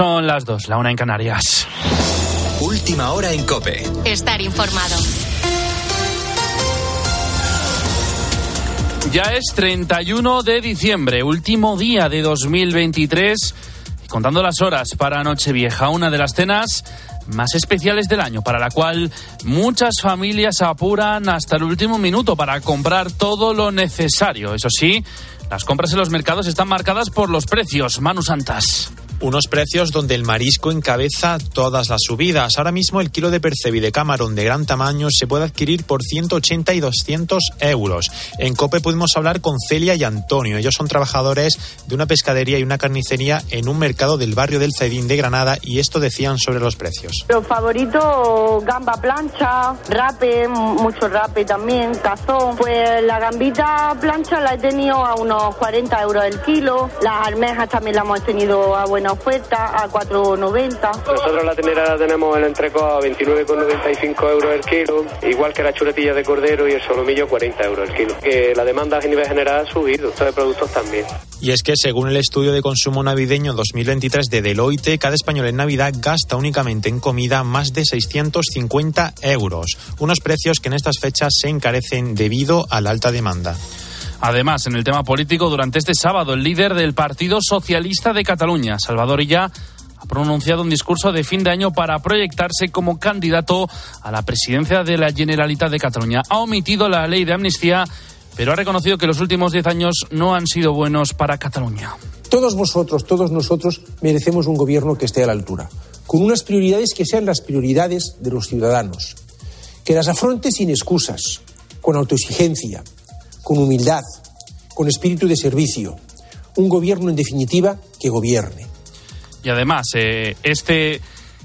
Son las dos, la una en Canarias. Última hora en Cope. Estar informado. Ya es 31 de diciembre, último día de 2023, contando las horas para Nochevieja, una de las cenas más especiales del año, para la cual muchas familias apuran hasta el último minuto para comprar todo lo necesario. Eso sí, las compras en los mercados están marcadas por los precios. Manu Santas. Unos precios donde el marisco encabeza todas las subidas. Ahora mismo el kilo de percebí de camarón de gran tamaño se puede adquirir por 180 y 200 euros. En COPE pudimos hablar con Celia y Antonio. Ellos son trabajadores de una pescadería y una carnicería en un mercado del barrio del Cedín de Granada y esto decían sobre los precios. Los favoritos, gamba plancha, rape, mucho rape también, cazón. Pues la gambita plancha la he tenido a unos 40 euros el kilo. Las almejas también las hemos tenido a buenos buena a 4,90. Nosotros la ternera la tenemos en entreco a 29,95 euros el kilo, igual que la chuletilla de cordero y el solomillo 40 euros el kilo. Que la demanda a nivel general ha subido, estos de productos también. Y es que según el estudio de consumo navideño 2023 de Deloitte, cada español en Navidad gasta únicamente en comida más de 650 euros, unos precios que en estas fechas se encarecen debido a la alta demanda. Además, en el tema político, durante este sábado, el líder del Partido Socialista de Cataluña, Salvador Illa, ha pronunciado un discurso de fin de año para proyectarse como candidato a la presidencia de la Generalitat de Cataluña. Ha omitido la ley de amnistía, pero ha reconocido que los últimos 10 años no han sido buenos para Cataluña. Todos vosotros, todos nosotros merecemos un gobierno que esté a la altura, con unas prioridades que sean las prioridades de los ciudadanos, que las afronte sin excusas, con autoexigencia, con humildad, con espíritu de servicio. Un gobierno, en definitiva, que gobierne. Y además, eh, este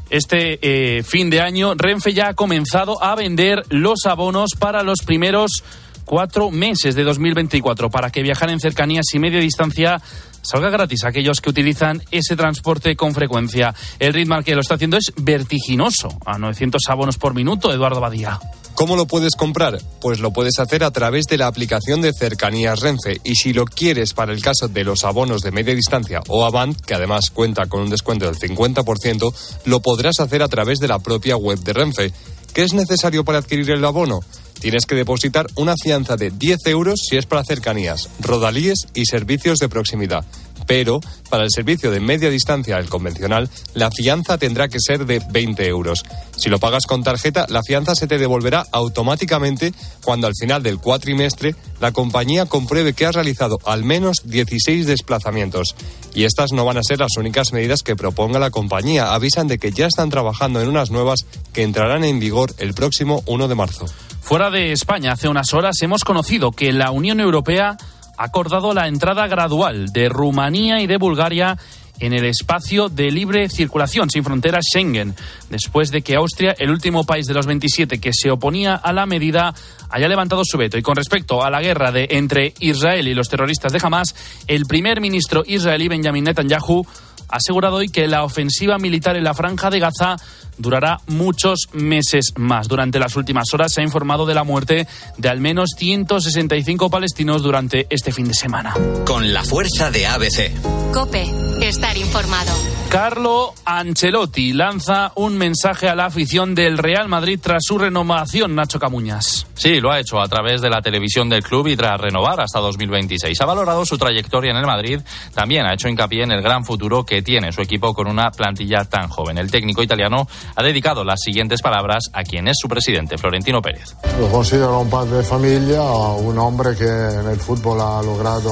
este eh, fin de año, Renfe ya ha comenzado a vender los abonos para los primeros cuatro meses de 2024 para que viajar en cercanías y media distancia salga gratis a aquellos que utilizan ese transporte con frecuencia. El ritmo que lo está haciendo es vertiginoso, a 900 abonos por minuto, Eduardo Badía. ¿Cómo lo puedes comprar? Pues lo puedes hacer a través de la aplicación de cercanías Renfe y si lo quieres para el caso de los abonos de media distancia o Avant, que además cuenta con un descuento del 50%, lo podrás hacer a través de la propia web de Renfe. ¿Qué es necesario para adquirir el abono? Tienes que depositar una fianza de 10 euros si es para cercanías, rodalíes y servicios de proximidad. Pero para el servicio de media distancia, el convencional, la fianza tendrá que ser de 20 euros. Si lo pagas con tarjeta, la fianza se te devolverá automáticamente cuando al final del cuatrimestre la compañía compruebe que has realizado al menos 16 desplazamientos. Y estas no van a ser las únicas medidas que proponga la compañía. Avisan de que ya están trabajando en unas nuevas que entrarán en vigor el próximo 1 de marzo. Fuera de España, hace unas horas hemos conocido que la Unión Europea acordado la entrada gradual de Rumanía y de Bulgaria en el espacio de libre circulación sin fronteras Schengen, después de que Austria, el último país de los 27 que se oponía a la medida, haya levantado su veto. Y con respecto a la guerra de, entre Israel y los terroristas de Hamas, el primer ministro israelí Benjamin Netanyahu ha asegurado hoy que la ofensiva militar en la franja de Gaza durará muchos meses más. Durante las últimas horas se ha informado de la muerte de al menos 165 palestinos durante este fin de semana. Con la fuerza de ABC. Cope, estar informado. Carlo Ancelotti lanza un mensaje a la afición del Real Madrid tras su renovación, Nacho Camuñas. Sí, lo ha hecho a través de la televisión del club y tras renovar hasta 2026. Ha valorado su trayectoria en el Madrid, también ha hecho hincapié en el gran futuro que que tiene su equipo con una plantilla tan joven. El técnico italiano ha dedicado las siguientes palabras a quien es su presidente, Florentino Pérez. Lo considero un padre de familia, un hombre que en el fútbol ha logrado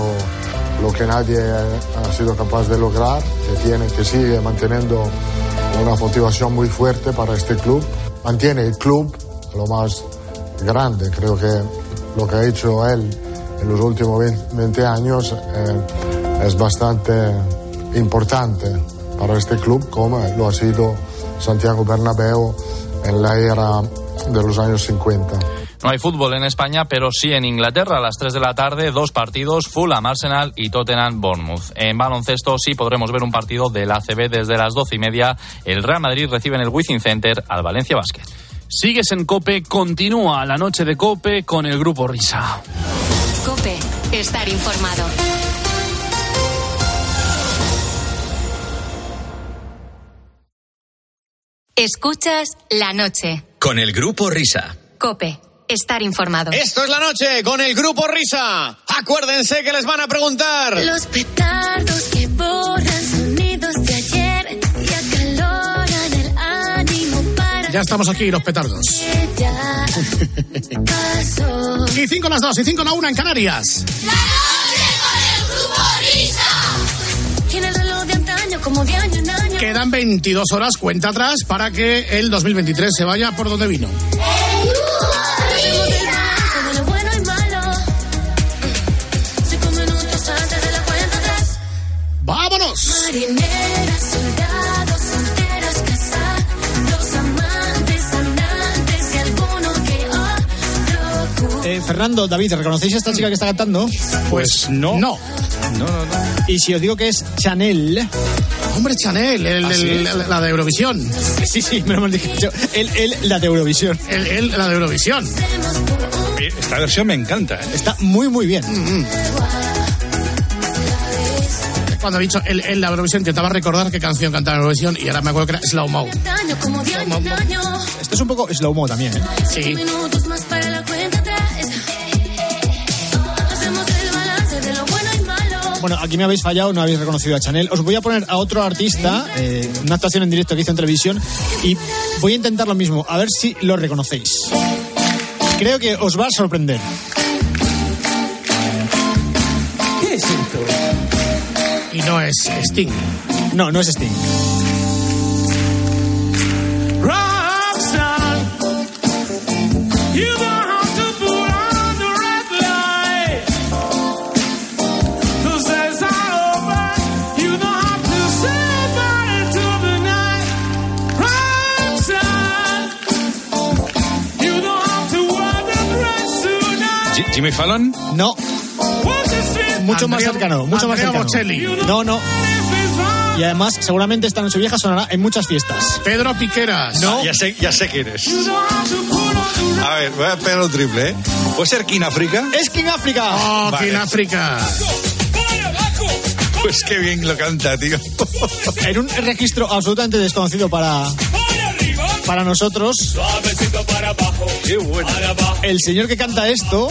lo que nadie ha sido capaz de lograr, que, tiene, que sigue manteniendo una motivación muy fuerte para este club. Mantiene el club lo más grande, creo que lo que ha hecho él en los últimos 20 años eh, es bastante importante para este club como lo ha sido Santiago Bernabéu en la era de los años 50. No hay fútbol en España, pero sí en Inglaterra. A las 3 de la tarde, dos partidos, Fulham Arsenal y Tottenham Bournemouth. En baloncesto sí podremos ver un partido del ACB desde las 12 y media. El Real Madrid recibe en el Wizzing Center al Valencia Basket. Sigues en Cope, continúa la noche de Cope con el Grupo Risa. Cope, estar informado. Escuchas la noche. Con el grupo Risa. Cope. Estar informado. Esto es la noche con el grupo Risa. Acuérdense que les van a preguntar. Los petardos que borran sonidos de ayer y acaloran el ánimo para Ya estamos aquí, los petardos. que ya pasó. Y 5 más 2 y 5 más 1 en Canarias. Y en el reloj de antaño, como de año. Quedan 22 horas, cuenta atrás, para que el 2023 se vaya por donde vino. ¡Vámonos! Eh, Fernando, David, ¿reconocéis a esta chica que está cantando? Pues no. No. No, no, no. Y si os digo que es Chanel. Hombre, Chanel, el- ¿Ah, el- la, la de Eurovisión. Sí, sí, me lo dicho. Él, él, la de Eurovisión. Él, él, la de Eurovisión. Esta versión me encanta. ¿eh? Está muy, muy bien. Cuando ha dicho él, él, la Eurovisión, intentaba recordar qué canción cantaba en Eurovisión y ahora me acuerdo que era Slow Mo. Año. Esto es un poco slow-mo también, ¿eh? Sí. Bueno, aquí me habéis fallado, no habéis reconocido a Chanel. Os voy a poner a otro artista, eh, una actuación en directo que hizo en televisión, y voy a intentar lo mismo, a ver si lo reconocéis. Creo que os va a sorprender. ¿Qué es esto? Y no es Sting. No, no es Sting. Jimmy Fallon. No, mucho más cercano, mucho más cercano. Bocelli. No, no. Y además, seguramente esta noche vieja sonará en muchas fiestas. Pedro Piqueras. No. Ya sé, ya sé quién es. A ver, voy a pegar un triple, ¿eh? ¿Puede ser King África? ¡Es King África! Oh, Vale. en África. Pues qué bien lo canta, tío. En un registro absolutamente desconocido para, para nosotros, Suavecito para abajo, Qué bueno. el señor que canta esto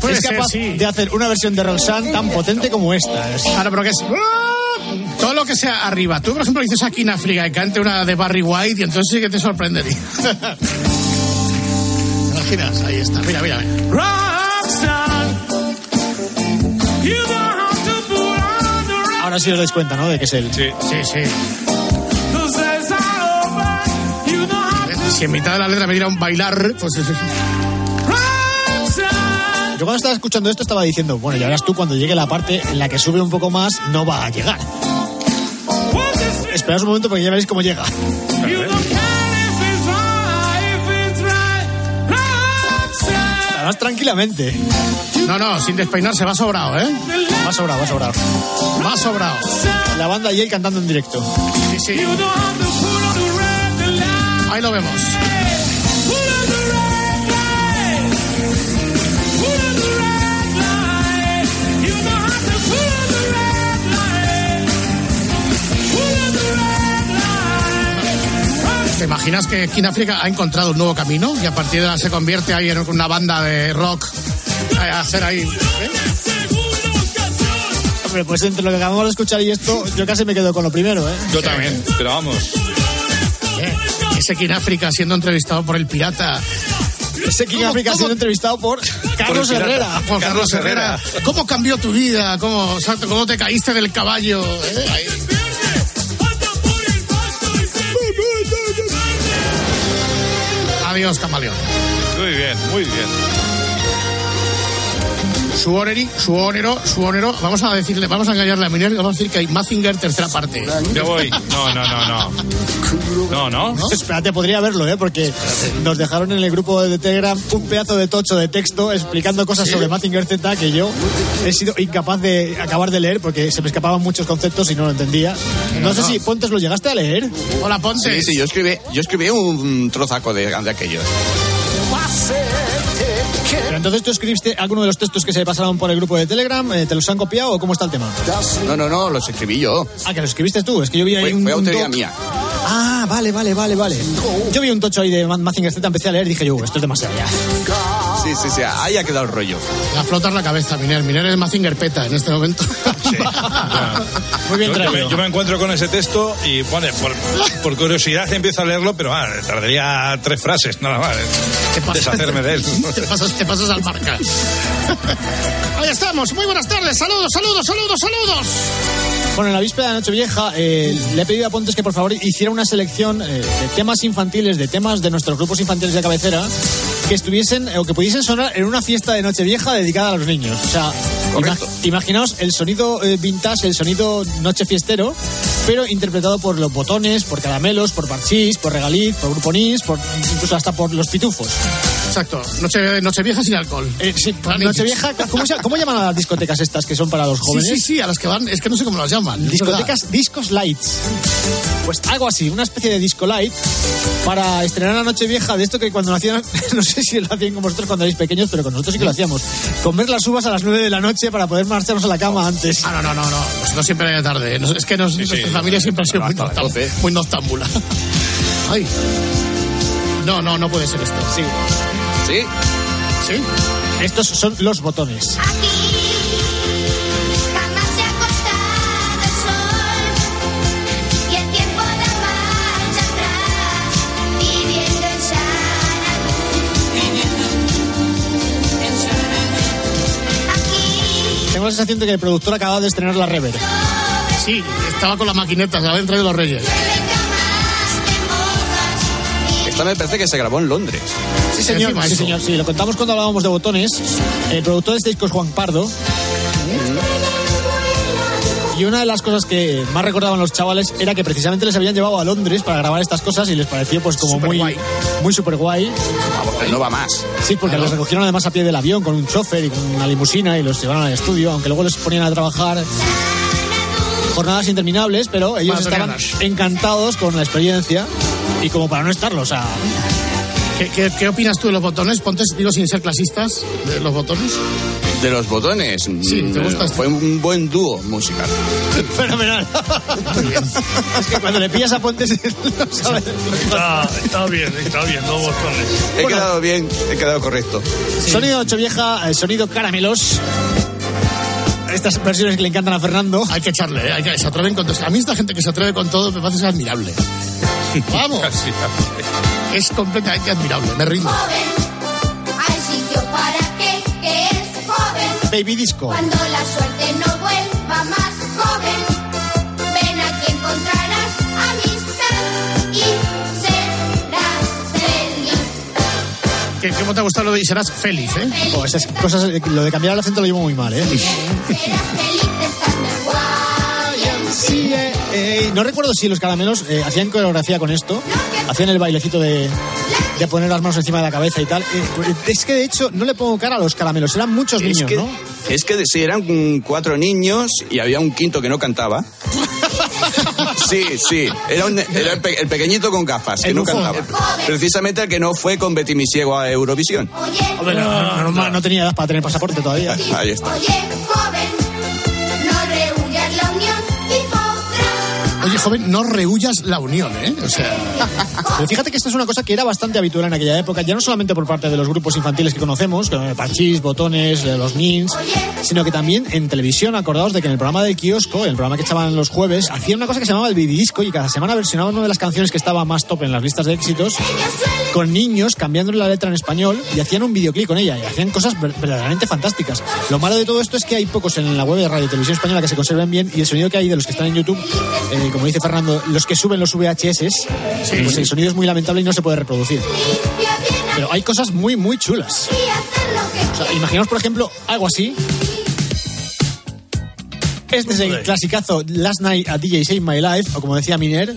Puede es ser, capaz sí. de hacer una versión de Roxanne tan potente como esta. Es- Claro, pero que es. Todo lo que sea arriba. Tú, por ejemplo, dices aquí en África y cante una de Barry White y entonces sí que te sorprendería. Imaginas, ahí está. Mira, mira. mira. Ahora sí os dais cuenta, ¿no? De que es él. Sí. Sí, sí. Si en mitad de la letra me diera un bailar, pues es eso. Yo cuando estaba escuchando esto estaba diciendo, bueno, ya verás tú cuando llegue la parte en la que sube un poco más, no va a llegar. Esperaos un momento porque ya veréis cómo llega. Además, tranquilamente. No, no, sin despeinarse, va sobrado, ¿eh? Va sobrado, va sobrado. Va sobrado. La banda y él cantando en directo. Sí, sí. Ahí lo vemos. ¿Te imaginas que en África ha encontrado un nuevo camino y a partir de ahora se convierte ahí en una banda de rock a hacer ahí? ¿eh? Hombre, pues entre lo que acabamos de escuchar y esto, yo casi me quedo con lo primero, ¿eh? Yo también, pero vamos. ¿Eh? Ese en África siendo entrevistado por el pirata. Ese King ¿Cómo- África siendo entrevistado por Carlos pirata. Herrera. Por Carlos Carlos Herrera. Herrera. ¿Cómo cambió tu vida? ¿Cómo, exacto, cómo te caíste del caballo? ¿Eh? Adiós, camaleón. Muy bien, muy bien. Su oneri, su onero, su onero. Vamos a decirle, vamos a engañarle a Miner y vamos a decir que hay Mazinger tercera parte. Ya voy. No, no, no, no. No, no. Espérate, podría verlo, ¿eh? Porque nos dejaron en el grupo de Telegram un pedazo de tocho de texto explicando cosas sobre Mazinger Z que yo he sido incapaz de acabar de leer porque se me escapaban muchos conceptos y no lo entendía. No, sé si Pontes lo llegaste a leer. Hola, Pontes. Sí, sí, yo escribí, yo escribí un trozaco de, de aquellos. Pero entonces tú escribiste alguno de los textos que se pasaron por el grupo de Telegram, eh, ¿te los han copiado o cómo está el tema? No, no, no, los escribí yo. Ah, que los escribiste tú, es que yo vi ahí Fue, un, fue autoría mía. Ah, vale, vale, vale, vale. Yo vi un tocho ahí de Ma- Mazinger Z, empecé a leer y dije, yo, esto es demasiado ya. Sí, sí, sí, ahí ha quedado el rollo. La flotas la cabeza, Miner. Miner es Mazinger Peta en este momento. Muy bien Yo, yo me, traído. yo me encuentro con ese texto y pone, por, por curiosidad empiezo a leerlo, pero ah, tardaría tres frases, nada más. eh, Deshacerme de él. Te pasas, te pasas al marca. Ahí estamos. Muy buenas tardes. Saludos, saludos, saludos, saludos. Bueno, en la víspera de Nochevieja eh, le he pedido a Pontes que por favor hiciera una selección eh, de temas infantiles, de temas de nuestros grupos infantiles de cabecera, que estuviesen o que pudiesen sonar en una fiesta de Nochevieja dedicada a los niños. O sea, ima- imaginaos el sonido eh, vintage, el sonido noche fiestero, pero interpretado por los botones, por caramelos, por parchís, por regaliz, por grupo Nis, por incluso hasta por los pitufos. Exacto. Noche, noche vieja sin alcohol. Eh, sí, Para Nochevieja, ¿cómo, se- ¿cómo llaman a las discotecas estas que son para los jóvenes? Sí, sí, sí, a las que van. Es que no sé cómo las llaman. Discotecas, discos lights. Pues algo así, una especie de disco light para estrenar la noche vieja de esto que cuando nacían, no sé si lo hacían con vosotros cuando erais pequeños, pero con nosotros sí que lo hacíamos. Comer las uvas a las 9 de la noche para poder marcharnos a la cama antes. Ah, no, no, no, no. Nosotros siempre de tarde. Es que nos, nuestra familia siempre ha sido muy, noctam- muy noctámbula. Ay. No, no, no puede ser esto. Sí. ¿Sí? ¿Sí? Estos son los botones. Jamás se ha acostado el sol y el tiempo da marcha atrás, viviendo en Xanadu. Tengo la sensación de que el productor acaba de estrenar la rever. Sí, estaba con las maquinetas, la habían traído los reyes. Esta me parece que se grabó en Londres. Sí, señor. Sí, señor. Sí, lo contamos cuando hablábamos de botones. El productor de este disco es Juan Pardo. Y una de las cosas que más recordaban los chavales era que precisamente les habían llevado a Londres para grabar estas cosas y les pareció pues como muy muy super guay. No va más. Sí, porque les recogieron además a pie del avión con un chofer y con una limusina y los llevaron al estudio, aunque luego les ponían a trabajar jornadas interminables, pero ellos estaban encantados con la experiencia y como para no estarlo, o sea, ¿Qué, qué, qué opinas tú de los botones? Ponte, digo, sin ser clasistas, de los botones. De los botones. Sí, ¿te mm, gusta este? Fue un buen dúo musical. fenomenal. es que cuando le pillas a Pontes no sabes. Está, está bien, está bien, dos botones. He quedado bien, he quedado correcto. Sonido ocho vieja, eh, sonido caramelos. Estas versiones que le encantan a Fernando. Hay que echarle, ¿eh? hay que se atreven con todo. A mí esta gente que se atreve con todo me parece admirable. Vamos. Es completamente admirable, me rindo. Hay sitio para que, que es joven. Baby Disco. Cuando la suerte no vuelva más joven, ven aquí encontrarás amistad y serás feliz. ¿Qué, ¿Cómo te ha gustado lo de y serás feliz, eh? Oh, esas cosas, eh, lo de cambiar el acento lo llevo muy mal, ¿eh? Serás feliz estando guay. Sí, eh, eh, no recuerdo si los caramelos eh, hacían coreografía con esto, hacían el bailecito de, de poner las manos encima de la cabeza y tal. Eh, es que de hecho no le pongo cara a los caramelos, eran muchos Es niños, que, ¿no? es que sí, eran cuatro niños y había un quinto que no cantaba. Sí, sí, era, un- era el, pe- el pequeñito con gafas, que El no cantaba. Precisamente el que no fue con Betty Misiego a Eurovisión. Hombre, no, no, no, no tenía edad para tener pasaporte todavía. Ahí está. Joven, no rehuyas la unión, ¿eh? O sea, Pero fíjate que esto es una cosa que era bastante habitual en aquella época, ya no solamente por parte de los grupos infantiles que conocemos, Parchís, Botones, eh, los Nins, sino que también en televisión, acordaos de que en el programa del kiosco, el programa que echaban los jueves, hacían una cosa que se llamaba el Disco y cada semana versionaban una de las canciones que estaba más top en las listas de éxitos con niños cambiándole la letra en español y hacían un videoclip con ella y hacían cosas ver- verdaderamente fantásticas. Lo malo de todo esto es que hay pocos en la web de Radio y Televisión Española que se conserven bien y el sonido que hay de los que están en YouTube, eh, como dice Fernando, los que suben los VHS, pues el sonido es muy lamentable y no se puede reproducir. Pero hay cosas muy, muy chulas. O sea, imaginaos, por ejemplo, algo así. Este es el clasicazo Last Night a DJ Save My Life, o como decía Miner,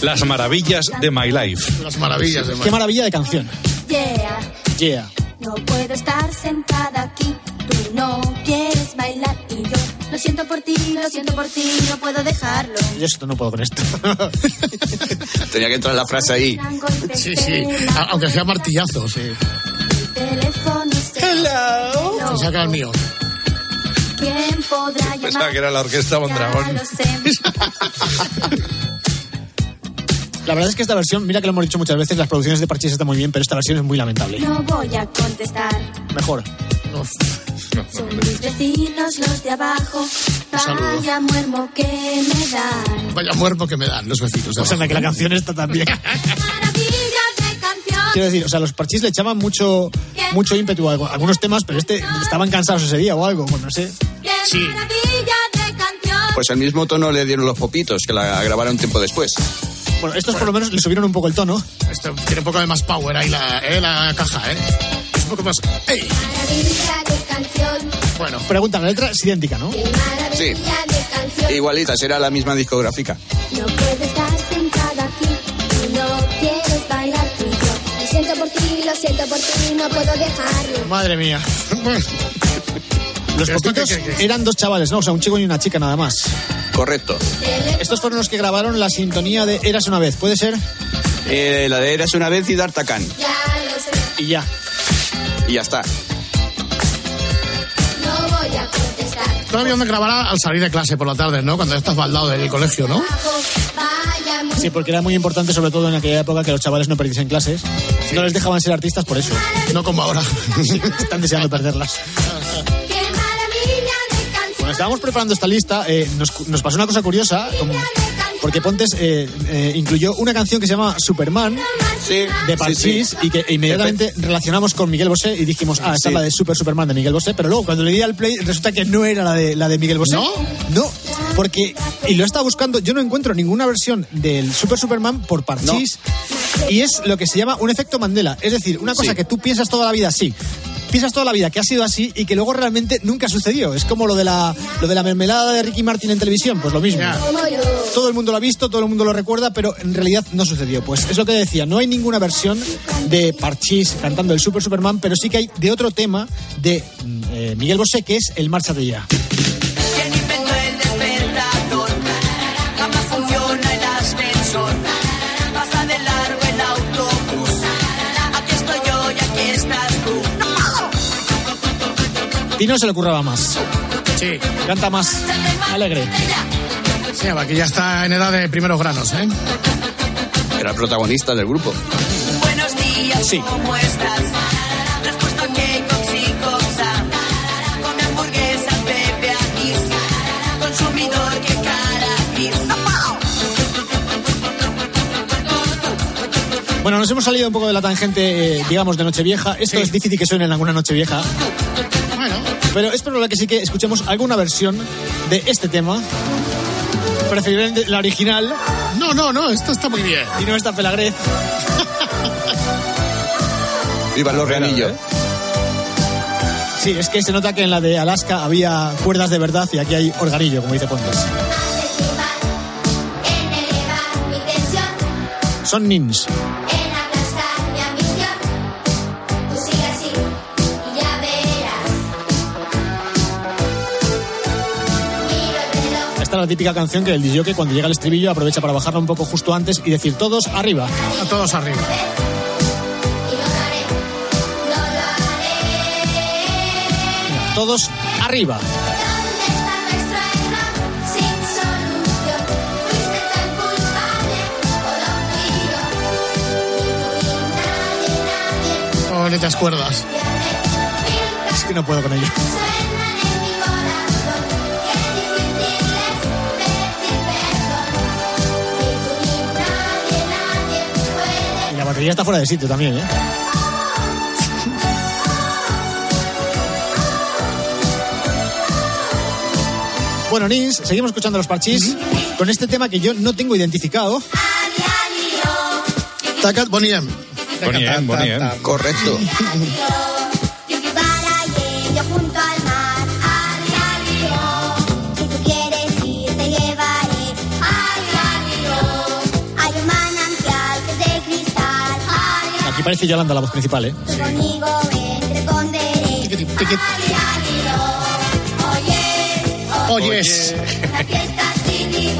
Las maravillas de My Life. las maravillas de qué maravilla de canción. Yeah, Yeah. no puedo estar sentada aquí. Tú no quieres bailar y yo lo siento por ti, lo siento por ti, no puedo dejarlo. Yo esto no puedo con esto. Tenía que entrar la frase ahí. Sí, sí. Aunque sea martillazo, sí. Teléfono Se saca el mío. ¿Quién podrá Pensaba que era la orquesta Mondragón. Ya lo sé. La verdad es que esta versión, mira que lo hemos dicho muchas veces, las producciones de Parchís están muy bien, pero esta versión es muy lamentable. No voy a contestar. Mejor. Son mis vecinos los de abajo. Vaya muermo que me dan. Vaya muerto que me dan los vecinos. de O sea, abajo. que la canción está también. Maravilla de canción. Quiero decir, o sea, los Parchís le echaban mucho, mucho ímpetu a algunos temas, pero este estaban cansados ese día o algo, pues no sé. Canción. Pues el mismo tono le dieron los popitos, que la grabaron tiempo después. Bueno, estos por lo menos le subieron un poco el tono. Esto tiene un poco de más power ahí la, eh, la caja, ¿eh? Más. ¡Ey! Bueno. Pregunta, la letra es idéntica, ¿no? Sí, Maravilla de canción. igualitas, era la misma discográfica. No puedes estar sentada aquí. Tú no quieres bailar tú. Lo siento por ti, lo siento por ti, no puedo dejarlo. Madre mía. Los ¿Esto qué- popitos qué- qué? eran dos chavales, ¿no? O sea, un chico y una chica nada más. Correcto. Estos fueron los que grabaron la sintonía de Eras una vez, ¿puede ser? Eh, la de Eras una vez y D'Artacán. Ya lo sé, Y ya. Y ya está. no voy a contestar. Todavía donde grabará al salir de clase por la tarde, ¿no? Cuando ya estás baldado del colegio, ¿no? Sí, porque era muy importante, sobre todo en aquella época, que los chavales no perdiesen clases. No les dejaban ser artistas por eso. No como ahora. Están deseando perderlas. Qué maravilla de canción. Cuando estábamos preparando esta lista, eh, nos, nos pasó una cosa curiosa, como- porque Pontes eh, eh, incluyó una canción que se llama Superman Sí. de Parchís y que inmediatamente relacionamos con Miguel Bosé y dijimos, ah, esta Sí. es la de Super Superman de Miguel Bosé, pero luego cuando le di al play resulta que no era la de, la de Miguel Bosé. ¿No? No, porque, y lo he estado buscando, yo no encuentro ninguna versión del Super Superman por Parchís y es lo que se llama un efecto Mandela, es decir, una cosa Sí. que tú piensas toda la vida así. Piensas toda la vida que ha sido así y que luego realmente nunca sucedió. Es como lo de la, lo de la mermelada de Ricky Martin en televisión, pues lo mismo. Todo el mundo lo ha visto, todo el mundo lo recuerda, pero en realidad no sucedió. Pues es lo que decía, no hay ninguna versión de Parchís cantando el Super Superman, pero sí que hay de otro tema de mm, eh, Miguel Bosé, que es el Márchate ya. Y no se le ocurraba más. Sí. Canta más alegre. Sí, aquí ya está en edad de primeros granos, ¿eh? Era el protagonista del grupo. Buenos días, Sí. ¿cómo estás? Respuesta que. Come hamburguesas, bebe anís. Consumidor que cara. Bueno, nos hemos salido un poco de la tangente, eh, digamos, de Nochevieja. Esto Sí. es difícil que suene en alguna Nochevieja, pero es probable que sí que escuchemos alguna versión de este tema. Preferiblemente la original no, no, no, esto está muy bien. y no esta pelagrez. Viva los Renillo. Sí, es que se nota que en la de Alaska había cuerdas de verdad y aquí hay organillo, como dice Pontes. Son nins. La típica canción que el disjockey cuando llega el estribillo aprovecha para bajarla un poco justo antes y decir todos arriba. A todos arriba. Todos arriba. Oh, te acuerdas. Es que no puedo con ello. Batería está fuera de sitio también, ¿eh? Bueno, Nins, seguimos escuchando los parchís con este tema que yo no tengo identificado. Tacat Boniem. Boniem, Boniem. Correcto. parece Yolanda la voz principal, ¿eh? Oye, Oyes.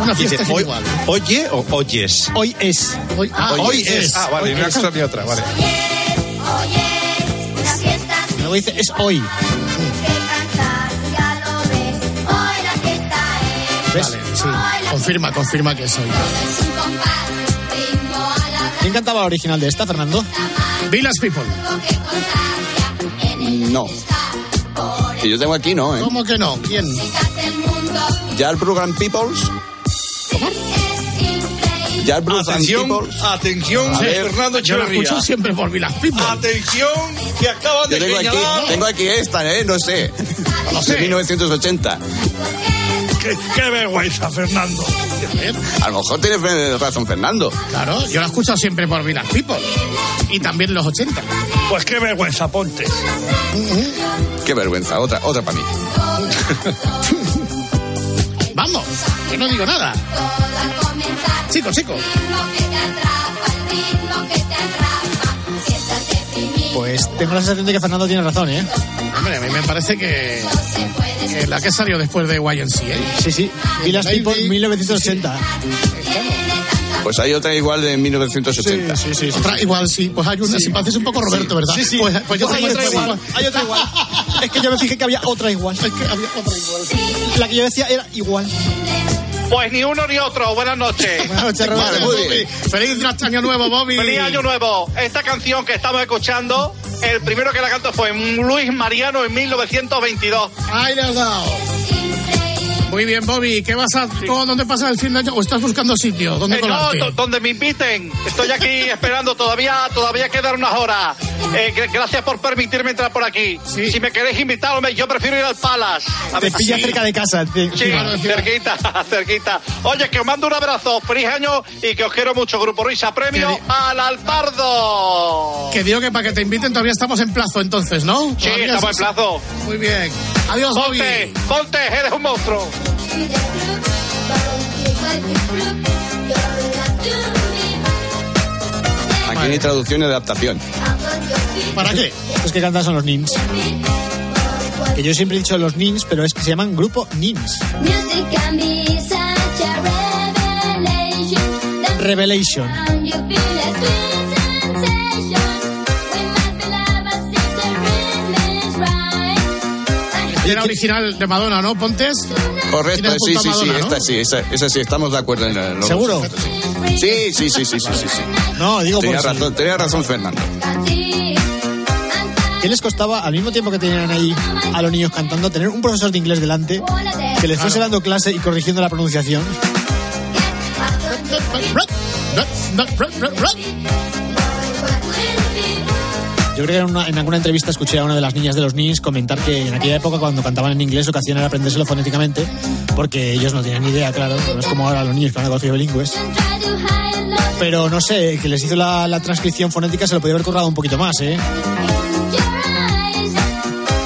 Una fiesta sin "Oy- igual. ¿Oye o oyes? Hoy es. Hoy, ah, Hoy hoy es. es. Ah, vale, Hoy una es. cosa ni otra, vale. Oye, una fiesta Luego dice es hoy. ves. Hoy la fiesta es. ¿Ves? Vale, sí. Confirma, confirma que. Es ritmo ¿Quién cantaba la original de esta, Fernando? Villas People. No. Que yo tengo aquí, no, ¿eh? ¿Cómo que no? ¿Quién? Ya el program Peoples. Ya el program Atención, Peoples. atención, A ver. Fernando Yo lo escucho siempre por Villas People. Atención, que acaban Yo de tengo aquí, tengo aquí esta, ¿eh? No sé. lo sé. De 1980. Qué, qué vergüenza, Fernando. A lo mejor tiene razón Fernando. Claro, yo la he escuchado siempre por Villas People. Y también en los 80. Pues qué vergüenza, ponte. Qué vergüenza. Otra, otra para mí. Vamos, que no digo nada. Chico, chico. Pues tengo la sensación de que Fernando tiene razón, ¿eh? Hombre, a mí me parece que, que la que salió después de YNCA. Sí, sí. Villas People 1980. Pues hay otra igual de 1980. Sí, sí, sí. Otra igual, sí. Pues hay una, si pareces un poco Roberto, ¿verdad? Sí, sí. Pues, pues yo hay tengo otra otra igual. Hay otra igual. Es que yo me fijé que había otra igual. Es que había otra igual. La que yo decía era igual. Pues ni uno ni otro. Buenas noches. Buenas noches, Vale, Roberto. muy bien. Feliz año nuevo, Bobby. Feliz año nuevo. Esta canción que estamos escuchando, el primero que la cantó fue Luis Mariano en 1922. Ahí le has dado. Muy bien, Bobby. ¿Qué vas a, cómo- ¿Dónde pasas el fin de año? ¿O estás buscando sitio? ¿Dónde Eh, no, donde me inviten. Estoy aquí esperando. Todavía, todavía quedan unas horas. Eh, gr- gracias por permitirme entrar por aquí. Sí. Si me queréis invitar, hombre, yo prefiero ir al Palace. A Te ver- pilla Sí. cerca de casa. Sí, cerquita, cerquita. Oye, que os mando un abrazo, feliz año y que os quiero mucho, Grupo Risa. Premio al Alpardo. Que digo que para que te inviten todavía estamos en plazo entonces, ¿no? Sí, Todavía estamos en plazo. Muy bien. Adiós, Bobby. Ponte, ponte, eres un monstruo. Aquí hay traducción y adaptación. ¿Para qué? Estos que cantan son los Nins. Que yo siempre he dicho los Nins, pero es que se llaman Grupo Nins. Music can be such a revelation. Era original de Madonna, ¿no? Pontes. Correcto, sí, sí, sí, ¿no? esta sí, esa, esa sí, estamos de acuerdo en el- ¿Seguro? Sí, sí, sí, sí, sí, sí, sí. No, digo Tenía razón, tenía razón Fernando. ¿Qué les costaba, al mismo tiempo que tenían ahí a los niños cantando, tener un profesor de inglés delante que les fuese dando clase y corrigiendo la pronunciación? Yo creo que en, una- en alguna entrevista escuché a una de las niñas de los Nins comentar que en aquella época cuando cantaban en inglés lo que hacían era aprendérselo fonéticamente porque ellos no tenían ni idea, claro, no es como ahora los niños que van a colegio bilingües. Pero no sé, que les hizo la, la transcripción fonética se lo podía haber currado un poquito más, ¿eh?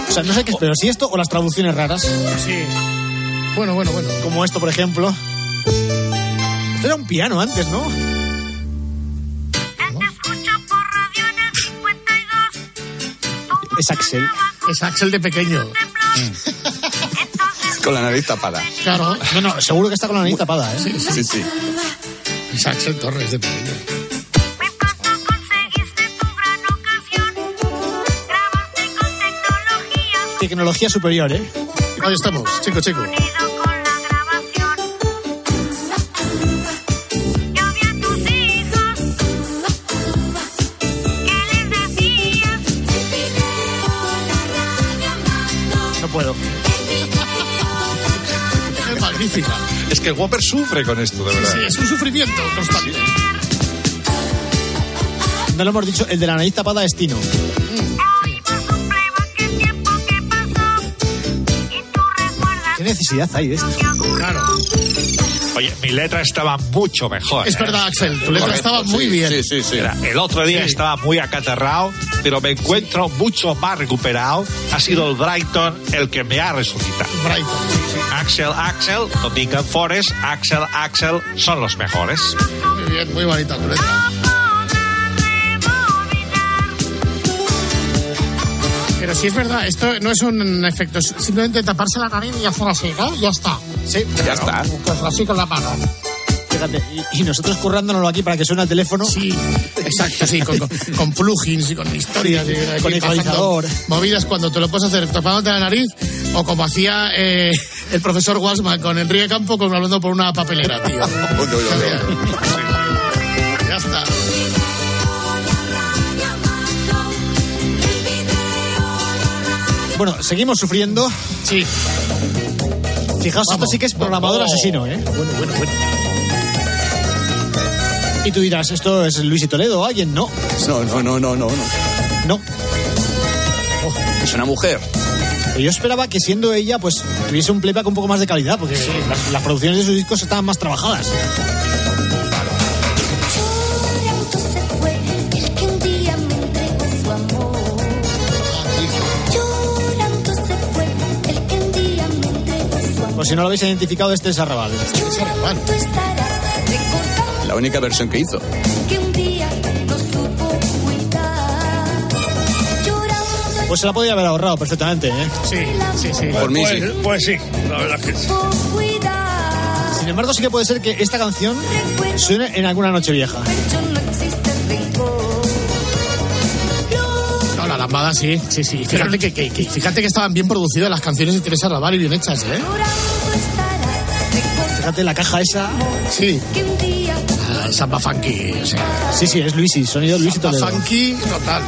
O sea, no sé qué es, pero si esto o las traducciones raras. Sí. Bueno, bueno, bueno. Como esto, por ejemplo. Esto era un piano antes, ¿no? Es Axel. Es Axel de pequeño. Con la nariz tapada. Claro. No, no, seguro que está con la nariz tapada, ¿eh? Sí, sí. Es Axel Torres de pequeño. Tecnología superior, ¿eh? Ahí estamos, chico, chico. Puedo. Es magnífica. Es que el Whopper sufre con esto, de verdad. Sí, es un sufrimiento constante. No lo hemos dicho, el de la nariz tapada es Tino. ¿Qué necesidad hay de esto? Claro. Oye, mi letra estaba mucho mejor. Es ¿eh? verdad, Axel. Tu letra Correcto, estaba muy sí, bien. Sí, sí, sí. Mira, el otro día Sí. estaba muy acatarrado, pero me encuentro mucho más recuperado. Ha sido el Brighton el que me ha resucitado. Brighton. Axel, Axel, Nottingham Forest, Axel, Axel, son los mejores. Muy bien, muy bonita tu letra. Pero si es verdad, esto no es un efecto, es simplemente taparse la nariz y hacer así, ¿no? Ya está. Sí, Ya está. Pues así con la mano. Fíjate, y, y nosotros currándonoslo aquí para que suene el teléfono. Sí, exacto, sí, con, plugins y con historias. Y, con ecualizador. Movidas cuando te lo puedes hacer topándote la nariz o como hacía eh, el profesor Wasman con Enrique Campo con hablando por una papelera, tío. ya está. Bueno, seguimos sufriendo. Sí. Fijaos, esto sí que es programador oh. asesino, ¿eh? Bueno, bueno, bueno. Y tú dirás, ¿esto es Luis y Toledo o alguien? No. No, no, no, no, no. no. No. Es una mujer. Pero yo esperaba que siendo ella, pues tuviese un playback un poco más de calidad, porque las, las producciones de sus discos estaban más trabajadas. Por si no lo habéis identificado, este es Arrabal. Tú estarás recordando La única versión que hizo. Pues se la podía haber ahorrado perfectamente, ¿eh? Sí, sí, sí. Por mí pues, sí. pues sí, la verdad que sí. Sin embargo, sí que puede ser que esta canción suene en alguna noche vieja. No la lambada sí, sí, sí. Fíjate que, que- que- fíjate que estaban bien producidas las canciones de Teresa Raval y bien hechas, ¿eh? Fíjate la caja esa. Sí. Ah, Samba funky, sea. Sí, sí, es Luisi, sonido Luis y Samba Toledo. funky total.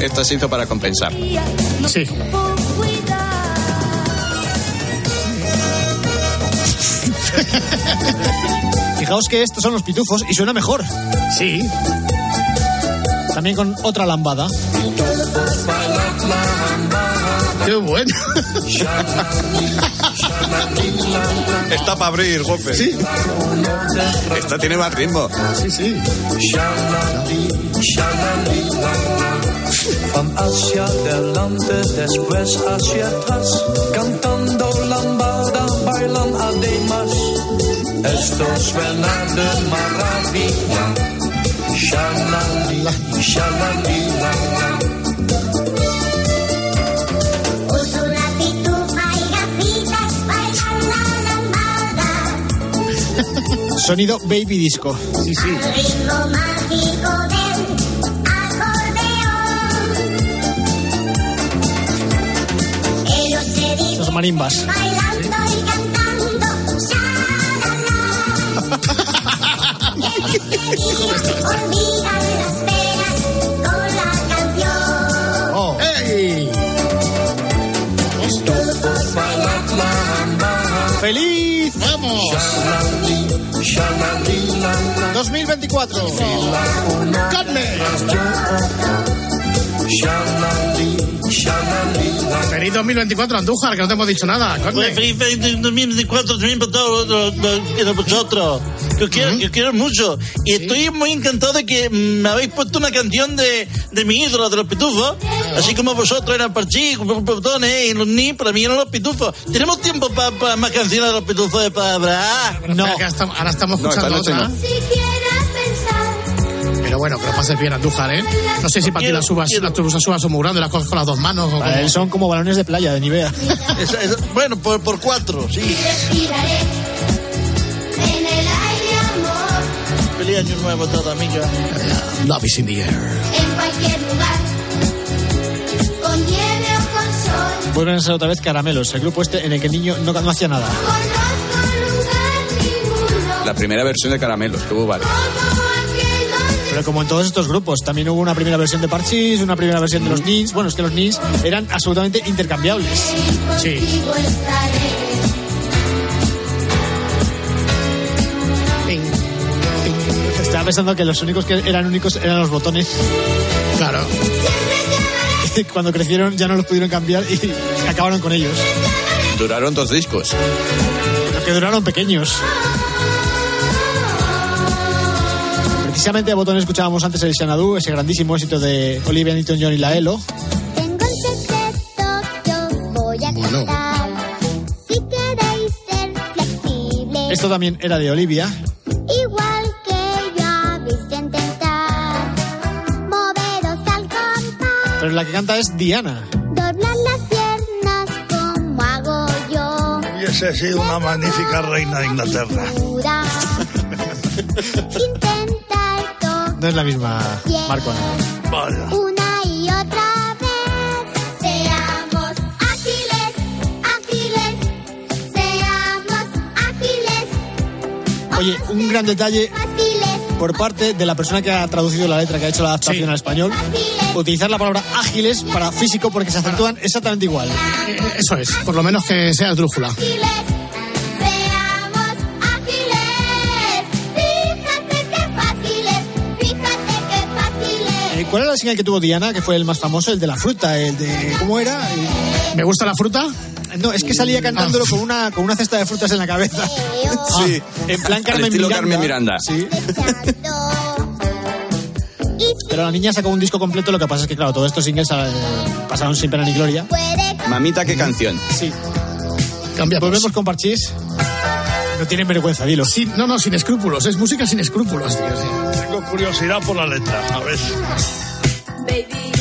Esta se hizo para compensar. Sí. Fijaos que estos son los pitufos y suena mejor. Sí. También con otra lambada. Qué bueno. Está para abrir, golpe. Sí. Esta tiene más ritmo. Sí, sí. Van hacia adelante, después hacia atrás, cantando lambada, bailan además. Esto suena de maravilla. Shalali, shalalila. Uso Sonido baby disco. Sí, sí. Al ritmo mágico del acordeón. Ellos se Esos marimbas. bailando 2024. ¡Conme! Feliz 2024, Andújar, que no te hemos dicho nada. Pues feliz, feliz 2024 también para todos los-. Que os quiero, que os quiero mucho. Y estoy muy encantado de que me habéis puesto una canción de, de mi ídolo, de los pitufos. Así como vosotros eran Parchí, botones y los ni, para mí eran los pitufos. ¿Tenemos tiempo para más canciones de los pitufos de palabra? No. ahora estamos No, escuchando noche otra. Pero bueno, que lo pases bien, Andújar, ¿eh? No sé si para ti las uvas, las uvas uvas son muy grandes, las coges con las dos manos o como- son como balones de playa de Nivea. Esa- esa- bueno, por, por cuatro, sí. Feliz año nuevo a toda amiga. Love is in the air. en cualquier lugar, con nieve o con sol. Vuelven a ser otra vez caramelos, el grupo este en el que el niño no, no hacía nada. Conozco lugar ninguno, La primera versión de Caramelos, que hubo donde Pero como en todos estos grupos, también hubo una primera versión de Parchís, una primera versión de los Nins. Bueno, es que los Nins eran absolutamente intercambiables. Sí. Pensando que los únicos que eran únicos eran los botones. Claro. Cuando crecieron ya no los pudieron cambiar y acabaron con ellos. Duraron dos discos. Los que duraron pequeños. Precisamente de botones escuchábamos antes el Xanadu, ese grandísimo éxito de Olivia Newton-John y la Elo. Tengo el secreto que os voy a Bueno. Si queréis ser flexibles, Esto también era de Olivia. Pero la que canta es Diana. doblar las piernas como hago yo. Hubiese sido una magnífica reina de Inglaterra. No es la misma Marco. Vaya. una y otra vez. Seamos ágiles, ágiles, seamos ágiles, Oye, un gran detalle. Por parte de la persona que ha traducido la letra, que ha hecho la adaptación al español, utilizar la palabra ágiles para físico porque se acentúan exactamente igual. Eh, Eso es, por lo menos que sea drújula. Eh, ¿Cuál era la señal que tuvo Diana, que fue el más famoso, el de la fruta, el de... ¿Cómo era? ¿Me gusta la fruta? No, es que salía cantándolo con una con una cesta de frutas en la cabeza. Sí. En plan Carmen Miranda. Carmen Miranda. Sí. Pero la niña sacó un disco completo, lo que pasa es que, claro, todos estos singles eh, pasaron sin pena ni gloria. Mamita, qué canción. Sí. Volvemos con Parchís. No tienen vergüenza, dilo. Sin- no, no, sin escrúpulos. Es música sin escrúpulos, tío. sí. Tengo curiosidad por la letra. A ver. Baby,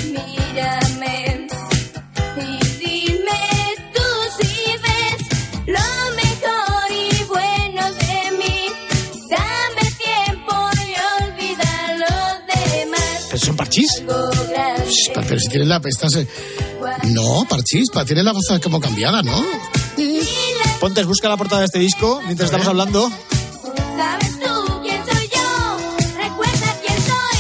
Parchís? Pero si tienes la... Estás, eh, No, Parchispa, tienes la voz como cambiada, ¿no? Pontes, busca la portada de este disco mientras estamos hablando. ¿Sabes tú quién soy yo? Recuerda quién soy.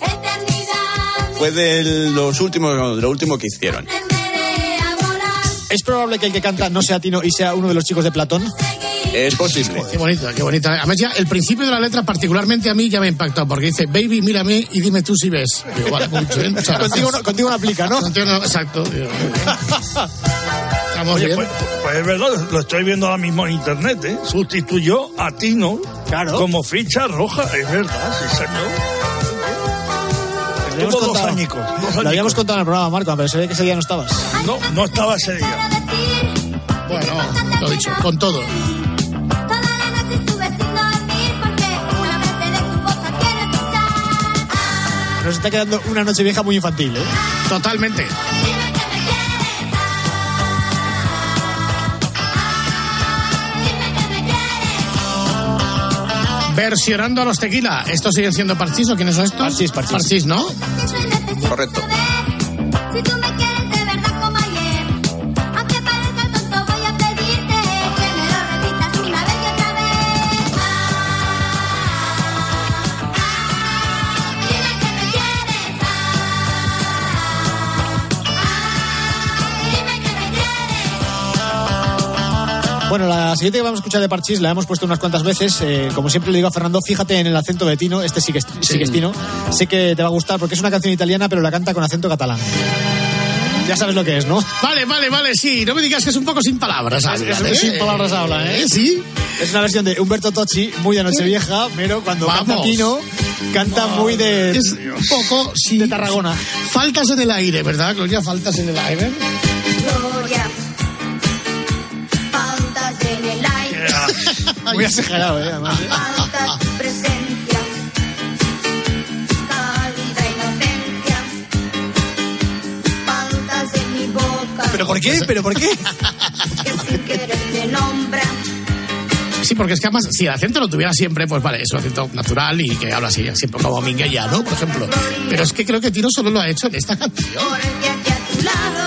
Eternidad. Fue de los últimos, lo último que hicieron. ¿Es probable que el que canta no sea Tino y sea uno de los chicos de Platón? Es posible. Qué bonita, qué bonita. Además, ya el principio de la letra, particularmente a mí, ya me ha impactado, porque dice, baby, mírame y dime tú si ves. Digo, vale, mucho gracias. Contigo no, contigo no aplica, ¿no? Contigo no, exacto. Digo. Estamos Oye, bien. pues, pues es verdad, lo estoy viendo ahora mismo en internet, ¿eh? Sustituyó a Tino como ficha roja, es verdad, sí, señor. Lo habíamos Tuvo dos contado- añicos, dos Lo habíamos añicos. contado en el programa, Marco, pero se ve que ese día no estabas. No, no estaba ese día. Bueno, lo dicho, con todo. Nos está quedando una noche vieja muy infantil, ¿eh? Totalmente. Versionando a los tequila. ¿Estos siguen siendo parchís o quiénes son estos? Parchís, parchís. Parchís, ¿no? Correcto. Bueno, la siguiente que vamos a escuchar de Parchís la hemos puesto unas cuantas veces. eh, como siempre le digo a Fernando, fíjate en el acento de Tino. Este sí que, es, sí que es Tino. Sé que te va a gustar porque es una canción italiana, pero la canta con acento catalán. Ya sabes lo que es, ¿no? Vale, vale, vale, sí. No me digas que es un poco sin palabras. Es- es- ¿eh? sin palabras habla, ¿eh? Sí. Es una versión de Humberto Tocci, muy de Nochevieja, pero cuando canta Vamos. Tino, canta muy de, Es un poco, sí. de Tarragona. Faltas en el aire, ¿verdad, Gloria? Faltas en el aire. Gloria, Muy exagerado, ¿eh? Además, ¿eh? faltas presencia, cálida inocencia, faltas en mi boca, ¿Pero por qué? ¿Pero por qué? que sin querer te nombra. Sí, porque es que además, si el acento lo tuviera siempre, pues vale, es un acento natural y que habla así, siempre como mingueya, ¿no? Por ejemplo. Pero es que creo que Tino solo lo ha hecho en esta canción. Porque aquí a tu lado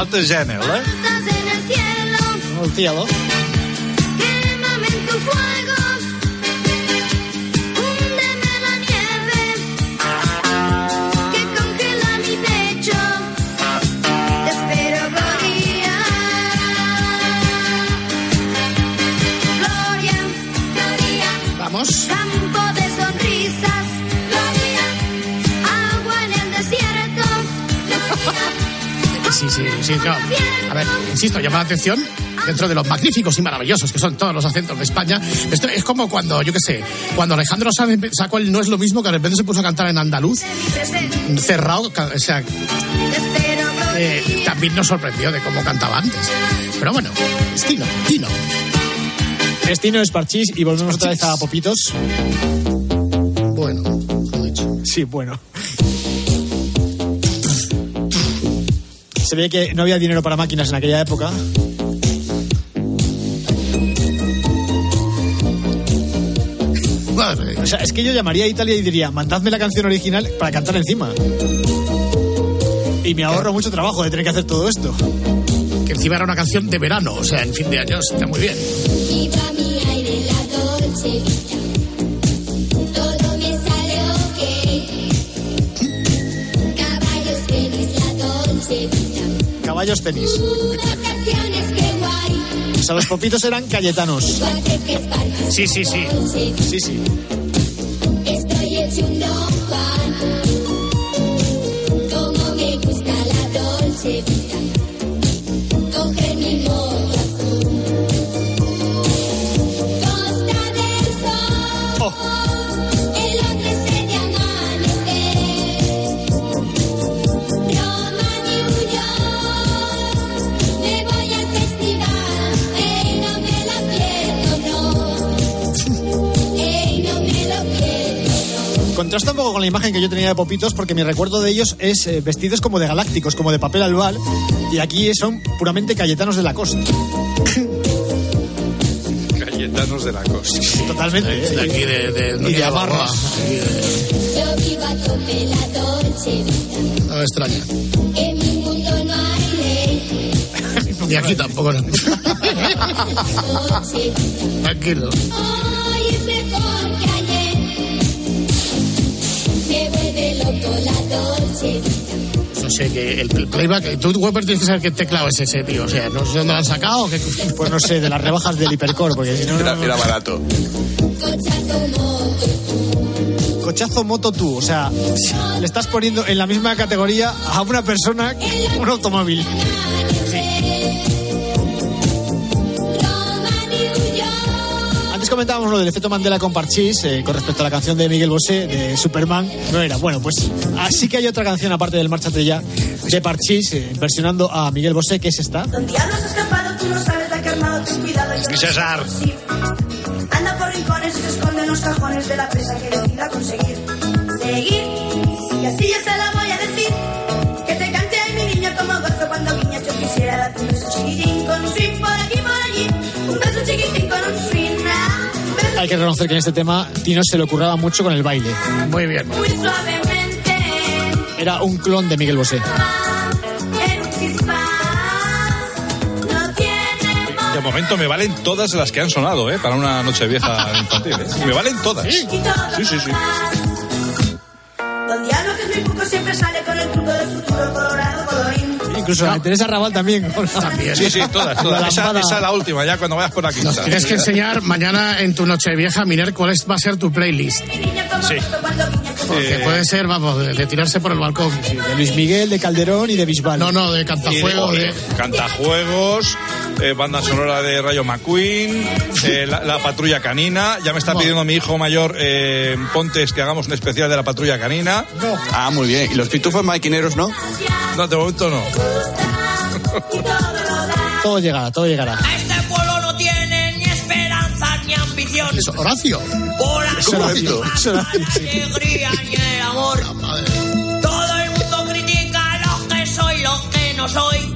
Falta género, ¿eh? faltas en el cielo, El cielo. quémame en tu fuego, Sí, sí, sí. A ver, insisto, llama la atención dentro de los magníficos y maravillosos que son todos los acentos de España. Esto es como cuando, yo qué sé, cuando Alejandro Sanz sacó el No es lo mismo que de repente se puso a cantar en andaluz, cerrado, o sea, eh, también nos sorprendió de cómo cantaba antes. Pero bueno, Tino, Tino. Es Tino, es Parchís y volvemos otra vez a Popitos. Bueno, Sí, bueno. Se ve que no había dinero para máquinas en aquella época. Madre. O sea, es que yo llamaría a Italia y diría, mandadme la canción original para cantar encima. Y me ahorro mucho trabajo de tener que hacer todo esto. Que encima era una canción de verano, o sea, en fin de año está muy bien. Caballos tenis. O sea, los popitos eran cayetanos. Sí, sí, sí. Sí, sí. Con la imagen que yo tenía de popitos porque mi recuerdo de ellos es eh, vestidos como de galácticos, como de papel albal. Y aquí son puramente cayetanos de la costa. Cayetanos de la costa. Totalmente. De aquí, de, de, Y de Amarra. Yo vivo a tope la dolce vida. No me extraña. En mi mundo no hay ley. Y aquí tampoco. Tranquilo. No sé, que el, playback. Tú, Weber, tienes que saber qué teclado es ese, tío. O sea, no sé dónde lo han sacado. o qué- Pues no sé, de las rebajas del hipercore, porque si no. Era, era barato. Cochazo moto. Cochazo moto tú, o sea, le estás poniendo en la misma categoría a una persona que un automóvil. Comentábamos lo del efecto Mandela con Parchís, eh, con respecto a la canción de Miguel Bosé, de Superman. No era. Bueno, pues así que hay otra canción, aparte del Márchate ya, de Parchís, eh, versionando a Miguel Bosé, que es esta. Donde ya no has escapado, tú no sabes la que ha armado, ten cuidado. yo Sí, no César. Anda por rincones y se esconde en los cajones de la presa que decida conseguir. Seguir, Hay que reconocer que en este tema Tino se lo curraba mucho con el baile. Muy bien. muy suavemente. Era un clon de Miguel Bosé. De momento me valen todas las que han sonado, ¿eh? Para una noche vieja infantil, ¿eh? Me valen todas. Todo Sí, sí, sí. Incluso la de Teresa Raval también. También. Sí, sí, todas, La todas. Esa, es la última, ya cuando vayas por aquí. Nos tienes que enseñar mañana en tu noche vieja, Miner, cuál es, va a ser tu playlist. Sí. Porque Eh, puede ser, vamos, de, de tirarse por el balcón. De Luis Miguel, de Calderón y de Bisbal. No, no, de cantafuego, de... Cantajuegos, eh, banda sonora de Rayo McQueen, eh, la, la patrulla canina. Ya me está pidiendo mi hijo mayor, eh, Pontes, que hagamos un especial de la patrulla canina. Ah, muy bien. ¿Y los pitufos maquineros no? No, de momento no. Todo llegará, todo llegará. Este pueblo no tiene ni esperanza ni ambición. Es Horacio. Por así, sí. alegría ni el amor. Todo el mundo critica lo que soy, lo que no soy.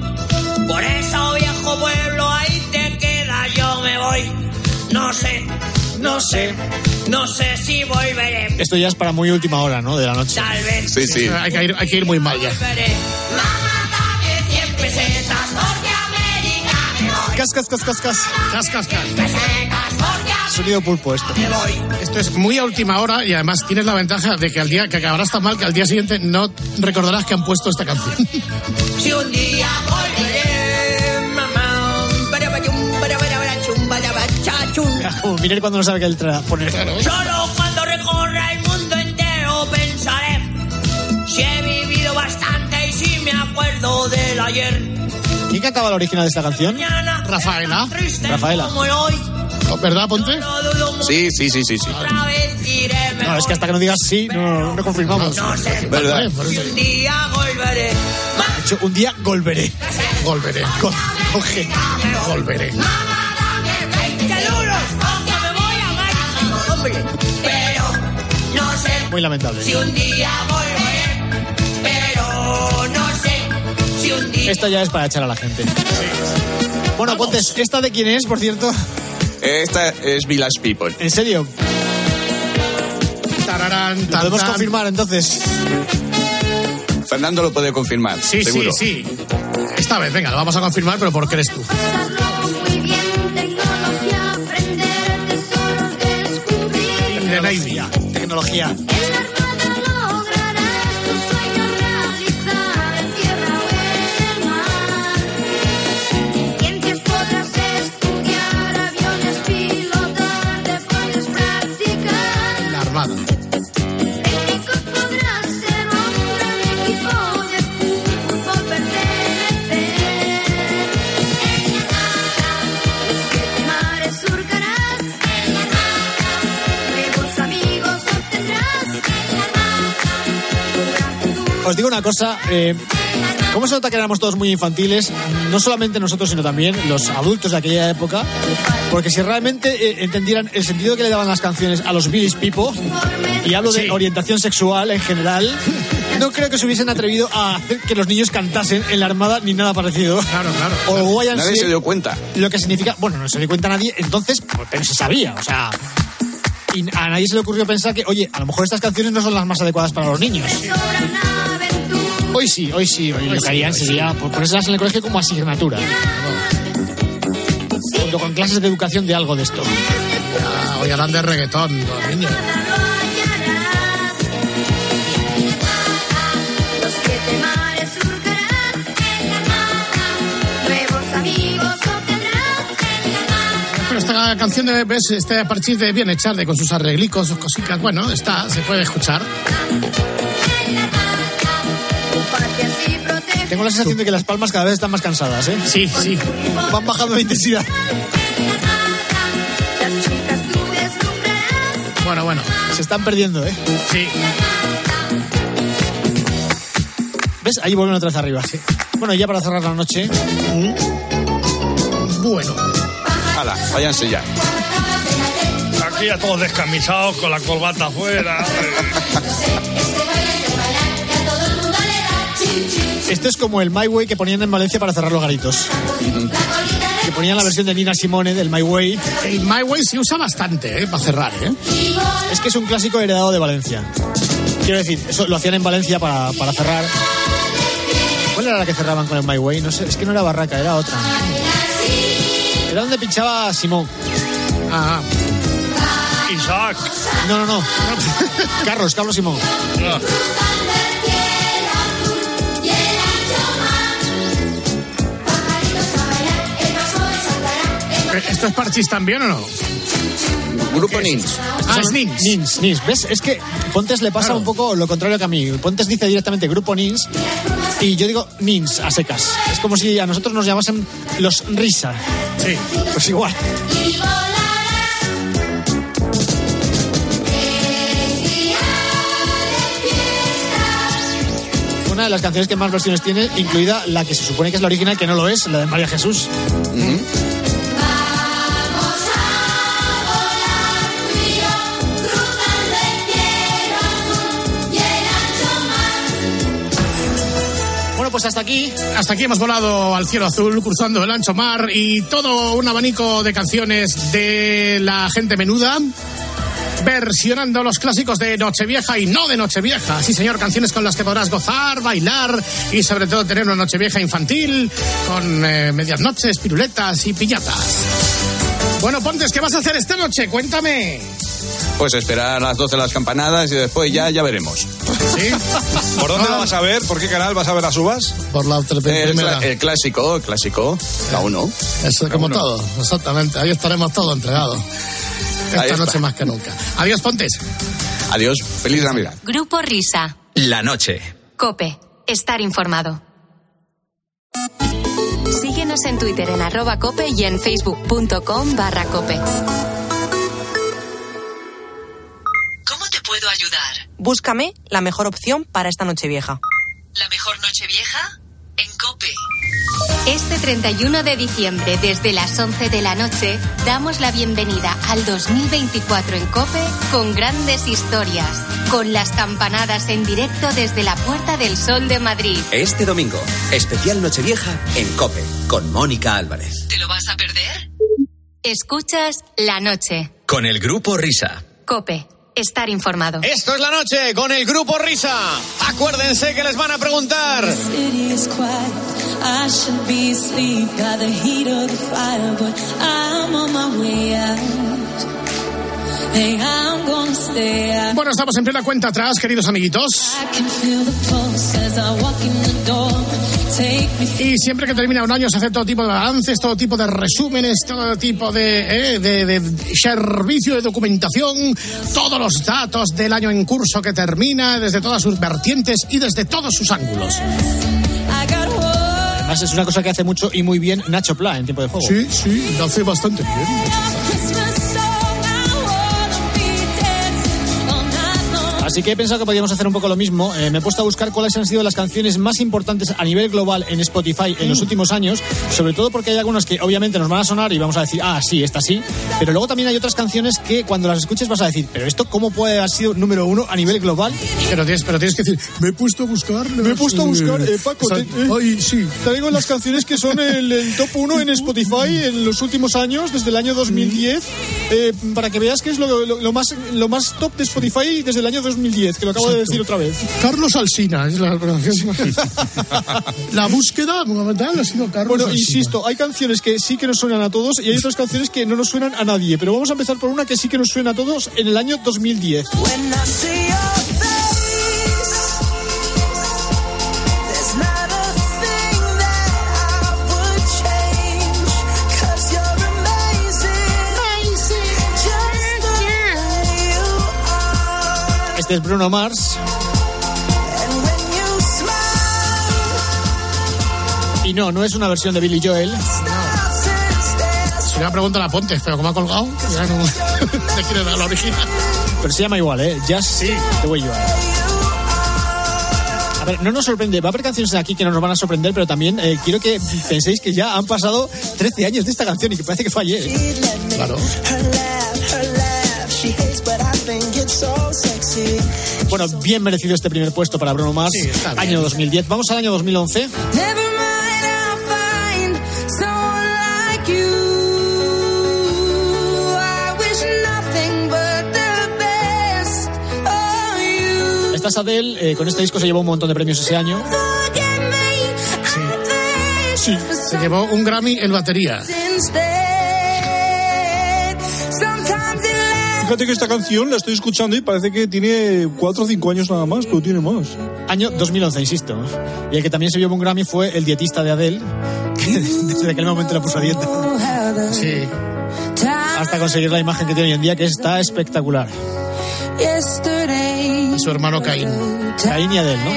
Por eso, pueblo, ahí te queda, yo me voy. No sé, no sé, no sé si volveré. Esto ya es para muy última hora, ¿no? De la noche. Tal vez Sí, sí. Hay que ir, hay que ir muy mal ya. volveré. Mamá, dame 100 pesetas porque a América me voy. Cas, cas, cas, cas, cas. Cas, cas, cas. Pesetas porque a Sonido pulpo esto. me voy. Esto es muy a última hora y además tienes la ventaja de que al día que acabarás tan mal que al día siguiente no recordarás que han puesto esta canción. Si un día volveré, chum. Como Miner cuando no sabe qué letra poner. Solo cuando recorra el mundo entero pensaré si he vivido bastante y si me acuerdo del ayer. ¿Quién cantaba la original de esta canción? Rafaela. Rafaela. el hoy. ¿Verdad, Ponte? No Sí, sí, sí, sí, sí. No, es que hasta que no digas sí, no, no confirmamos. No sé ¿Verdad? un día volveré. De hecho, un día volveré. Volveré. Volveré. Pero no sé Muy lamentable. si un día volveré. Pero no sé si un día... Esta ya es para echar a la gente. Bueno, Pontes, ¿esta de quién es, por cierto? Esta es Village People. ¿En serio? tararán, ¿Lo podemos tan. confirmar entonces? Fernando lo puede confirmar. Sí, seguro. sí, sí. Esta vez, venga, lo vamos a confirmar, pero ¿por qué eres tú? Tecnología. Digo una cosa, eh, ¿cómo se nota que éramos todos muy infantiles? No solamente nosotros, sino también los adultos de aquella época. Porque si realmente eh, entendieran el sentido que le daban las canciones a los Village People, y hablo de Sí. orientación sexual en general, no creo que se hubiesen atrevido a hacer que los niños cantasen en la armada ni nada parecido. Claro, claro. O YMCA, Nadie se dio cuenta. lo que significa, bueno, no se dio cuenta nadie, entonces, pues, pero se sabía, o sea. Y a nadie se le ocurrió pensar que, oye, a lo mejor estas canciones no son las más adecuadas para los niños. Hoy sí, hoy sí, hoy, lo que harían sería por ponérselas en el colegio como asignatura. Junto con clases de educación de algo de esto. Ah, Hoy hablan de reggaetón, los niños. Pero esta canción de, este parchís de bien echarle con sus arreglicos, sus cositas, bueno, está, se puede escuchar. Tengo la sensación de que las palmas cada vez están más cansadas, ¿eh? Sí, sí. Van bajando de intensidad. Bueno, bueno. Se están perdiendo, ¿eh? Sí. ¿Ves? Ahí vuelven otra vez arriba. Bueno, y ya para cerrar la noche. Bueno. Hala, váyanse ya. Aquí ya todos descamisados con la corbata afuera. Esto es como el My Way que ponían en Valencia para cerrar los garitos. Que ponían la versión de Nina Simone del My Way. El My Way se usa bastante, ¿eh? Para cerrar, ¿eh? Es que es un clásico heredado de Valencia. Quiero decir, eso lo hacían en Valencia para, para cerrar. ¿Cuál era la que cerraban con el My Way? No sé, es que no era Barraca, era otra. Era donde pinchaba Simón. Ah, Isaac. No, no, no. Carlos, Carlos Simón. ¿Esto es parchís también o no? Grupo Nins. Ah, es Nins. Nins, Nins. ¿Ves? Es que Pontes le pasa Claro. un poco lo contrario que a mí. Pontes dice directamente Grupo Nins y yo digo Nins a secas. Es como si a nosotros nos llamasen los Risa. Sí. Pues igual. Una de las canciones que más versiones tiene, incluida la que se supone que es la original, que no lo es, la de María Jesús. Bueno, hasta aquí. Hasta aquí hemos volado al cielo azul, cruzando el ancho mar y todo un abanico de canciones de la gente menuda. Versionando los clásicos de Nochevieja y no de Nochevieja. Sí, señor, canciones con las que podrás gozar, bailar y sobre todo tener una Nochevieja infantil con eh, medias noches, piruletas y piñatas. Bueno, Pontes, ¿qué vas a hacer esta noche? Cuéntame. Pues esperar a las 12 las campanadas y después ya, ya veremos. ¿Sí? ¿Por dónde la vas a ver? ¿Por qué canal vas a ver las uvas? Por la El, primera. el clásico, el clásico, la uno. Eso como uno. todo, exactamente. Ahí estaremos todos entregados. Esta Ahí está. noche más que nunca. Adiós, Pontes. Adiós, feliz Navidad. Grupo Risa. La noche. Cope. Estar informado. Síguenos en Twitter en arroba cope y en facebook.com barra cope. Búscame la mejor opción para esta noche vieja. ¿La mejor noche vieja? En Cope. Este 31 de diciembre, desde las 11 de la noche, damos la bienvenida al 2024 en Cope con grandes historias, con las campanadas en directo desde la Puerta del Sol de Madrid. Este domingo, especial Nochevieja en Cope, con Mónica Álvarez. ¿Te lo vas a perder? Escuchas la noche. Con el grupo Risa. Cope. Estar informado. Esto es la noche con el grupo Risa. Acuérdense que les van a preguntar. City is quiet. I should be asleep by the heat of the fire, but I'm on my way out. Hey, I'm gonna stay out. Bueno, estamos en plena cuenta atrás, queridos amiguitos. Y siempre que termina un año se hace todo tipo de balances, todo tipo de resúmenes, todo tipo de, eh, de, de servicio de documentación, todos los datos del año en curso que termina, desde todas sus vertientes y desde todos sus ángulos. Además, es una cosa que hace mucho y muy bien Nacho Pla en tiempo de juego. Sí, sí, lo hace bastante bien. Así que he pensado que podíamos hacer un poco lo mismo. Eh, me he puesto a buscar cuáles han sido las canciones más importantes a nivel global en Spotify en los últimos años, sobre todo porque hay algunas que obviamente nos van a sonar y vamos a decir, ah, sí, esta sí, pero luego también hay otras canciones que cuando las escuches vas a decir, pero esto cómo puede haber sido número uno a nivel global. Pero tienes, pero tienes que decir, me he puesto a buscar. Me he puesto a buscar, eh, Paco, te- eh, ay, sí. Traigo las canciones que son el, el top 1 en Spotify en los últimos años, desde el año 2010, eh, para que veas que es lo, lo- lo más, lo más top de Spotify desde el año 2010, que lo acabo de decir otra vez. Carlos Alsina es la pronunciación. La búsqueda fundamental ha sido Carlos Bueno, Alsina. insisto, hay canciones que sí que nos suenan a todos y hay otras canciones que no nos suenan a nadie, pero vamos a empezar por una que sí que nos suena a todos en el año 2010. Este es Bruno Mars And when you smile, y no, no es una versión de Billy Joel. Si le pregunta a Ponte, pero como ha colgado, ya no te quiere dar la original. Pero se llama igual, ¿eh? Just the way you are. A ver, no nos sorprende. Va a haber canciones aquí que no nos van a sorprender, pero también eh, quiero que penséis que ya han pasado 13 años de esta canción y que parece que fue ayer. Claro. Bueno, bien merecido este primer puesto para Bruno Mars. Sí, año 2010. Vamos al año 2011. Never mind, I'll find someone like you. I wish nothing but the best for you. Esta es Adele. eh, con este disco se llevó un montón de premios ese año. Sí, se llevó un Grammy en batería. Fíjate que esta canción la estoy escuchando y parece que tiene 4 o 5 años nada más, pero tiene más. Año 2011, insisto. Y el que también se llevó un Grammy fue el dietista de Adele, que desde aquel momento la puso a dieta. Sí. Hasta conseguir la imagen que tiene hoy en día, que está espectacular. Y su hermano Caín. Caín y Adele, ¿no?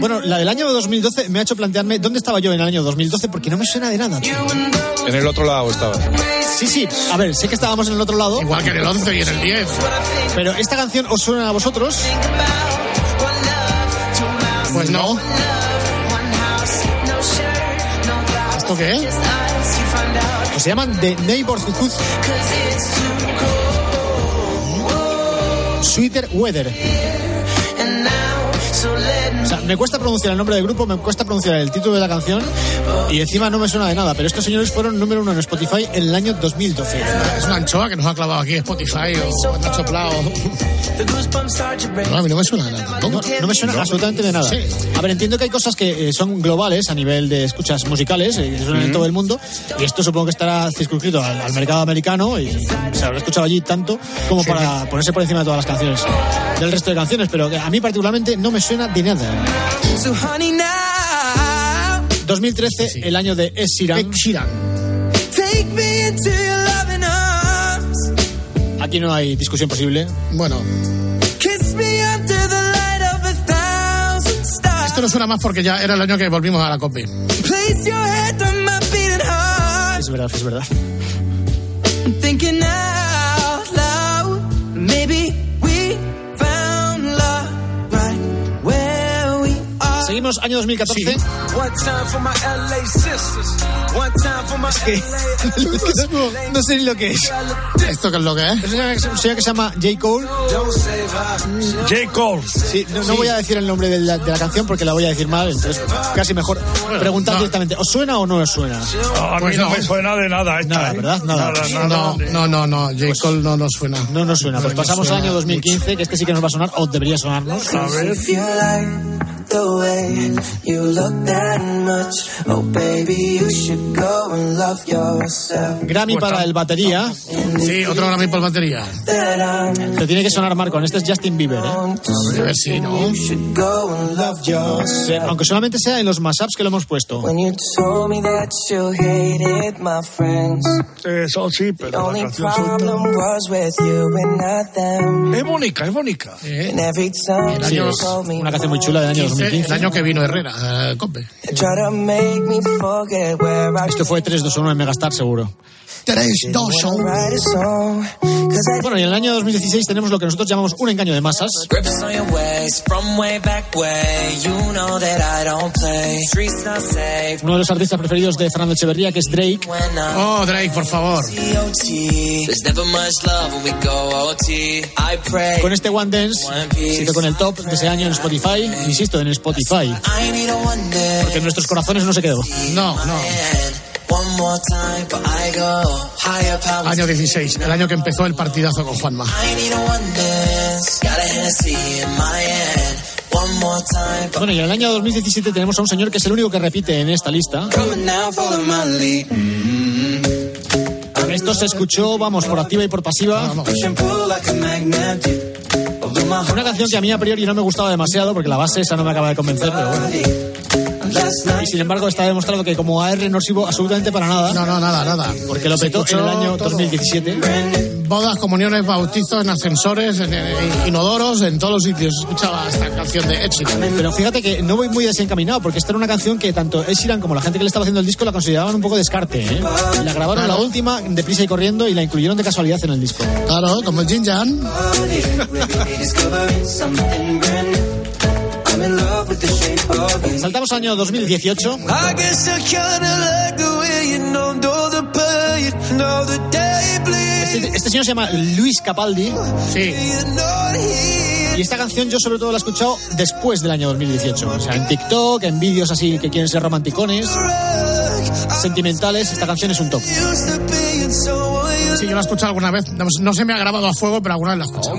Bueno, la del año 2012 me ha hecho plantearme dónde estaba yo en el año 2012 porque no me suena de nada. tío. En el otro lado estaba. Sí, sí, a ver, sé que estábamos en el otro lado, Igual que en el 11 y en el 10. pero esta canción os suena a vosotros. Pues no. ¿Esto qué es? Pues se llaman The Neighborhood Sweeter Weather. O sea, me cuesta pronunciar el nombre del grupo, me cuesta pronunciar el título de la canción y encima no me suena de nada, pero estos señores fueron número uno en Spotify en el año 2012. Es una anchoa que nos ha clavado aquí Spotify o Nacho Plao. No, a mí no me suena de nada. No, no me suena absolutamente de nada. Sí. A ver, entiendo que hay cosas que eh, son globales a nivel de escuchas musicales, eh, que suenan en todo el mundo, y esto supongo que estará circunscrito al, al mercado americano y se habrá escuchado allí tanto como para ponerse por encima de todas las canciones del resto de canciones, pero a mí particularmente no me suena de nada. so honey now 2013, el año de Ed Sheeran. Ed Sheeran. take me into your loving arms Aquí no hay discusión posible. Bueno, kiss me under the light of a thousand stars esto no suena más porque ya era el año que volvimos a la COPE. place your head on my beating heart Es verdad, es verdad. Seguimos, año 2014. Es que no, no sé ni lo que es. ¿Esto qué es lo que es? Es un señor que se llama J. Cole. J. Cole. Sí, no, no voy a decir el nombre de la, de la canción porque la voy a decir mal, entonces casi mejor preguntar directamente, ¿os suena o no os suena? A mí Pues no no. me suena de nada. esta, Nada, ¿eh? ¿verdad? Nada. Nada, No, nada. no, no, no, J. Cole no nos suena. No nos suena. Pues No pasamos al año suena 2015, que este sí que nos va a sonar, o debería sonarnos. A ver. The way you look that much, oh baby, you should go and love yourself. Grammy para el batería. Sí, otro Grammy por batería. That I'm Te tiene que sonar, Marco. Este es Justin Bieber, ¿eh? A ver si no. you should go and love yourself. Aunque solamente sea en los mashups que lo hemos puesto. Eso sí, pero la canción. Es bonita, es bonita. Time Sí, es una canción muy chula del año 2015. El año que vino Herrera, eh, Cope. Esto fue 3, 2, 1 en Megastar, seguro. 3, 2, wanna write a song. 'Cause I Bueno, y en el año 2016 tenemos lo que nosotros llamamos un engaño de masas. Grips on your waist from way back way. You know that I don't play. Streets not safe Uno de los artistas preferidos de Fernando Echeverría, que es Drake. Oh, Drake, por favor. OT. There's never much love when we go OT. I pray. Con este One Dance, hizo con el top de ese año en Spotify. Insisto, en Spotify. I need a one day. Porque en nuestros corazones no se quedó. No, no. One more time, but I go higher power. Año 16, el año que empezó el partidazo con Juanma. I need a one dance. Got a Hennessy in my hand. One more time, but Bueno, y en el año 2017 tenemos a un señor que es el único que repite en esta lista. lead. Esto se escuchó, vamos, por activa y por pasiva. Una canción que a mí a priori no me gustaba demasiado porque la base esa no me acaba de convencer, pero bueno. Y sin embargo está demostrado que como AR no sirvo absolutamente para nada. No, no, nada, nada. Porque lo petó en el año todo. 2017. Bodas, comuniones, bautizos, en ascensores, en, en inodoros, en todos los sitios. Escuchaba esta canción de Ed Sheeran. Pero fíjate que no voy muy desencaminado, porque esta era una canción que tanto Ed Sheeran como la gente que le estaba haciendo el disco la consideraban un poco descarte. ¿eh? La grabaron la última, deprisa y corriendo, y la incluyeron de casualidad en el disco. Claro, como el Jin Jan. Saltamos al año 2018. Este, este señor se llama Luis Capaldi. Sí. Y esta canción yo sobre todo la he escuchado después del año 2018. O sea, en TikTok, en vídeos así que quieren ser romanticones, sentimentales. Esta canción es un top. Sí, yo la he escuchado alguna vez. No, no se me ha grabado a fuego, pero alguna vez la he escuchado.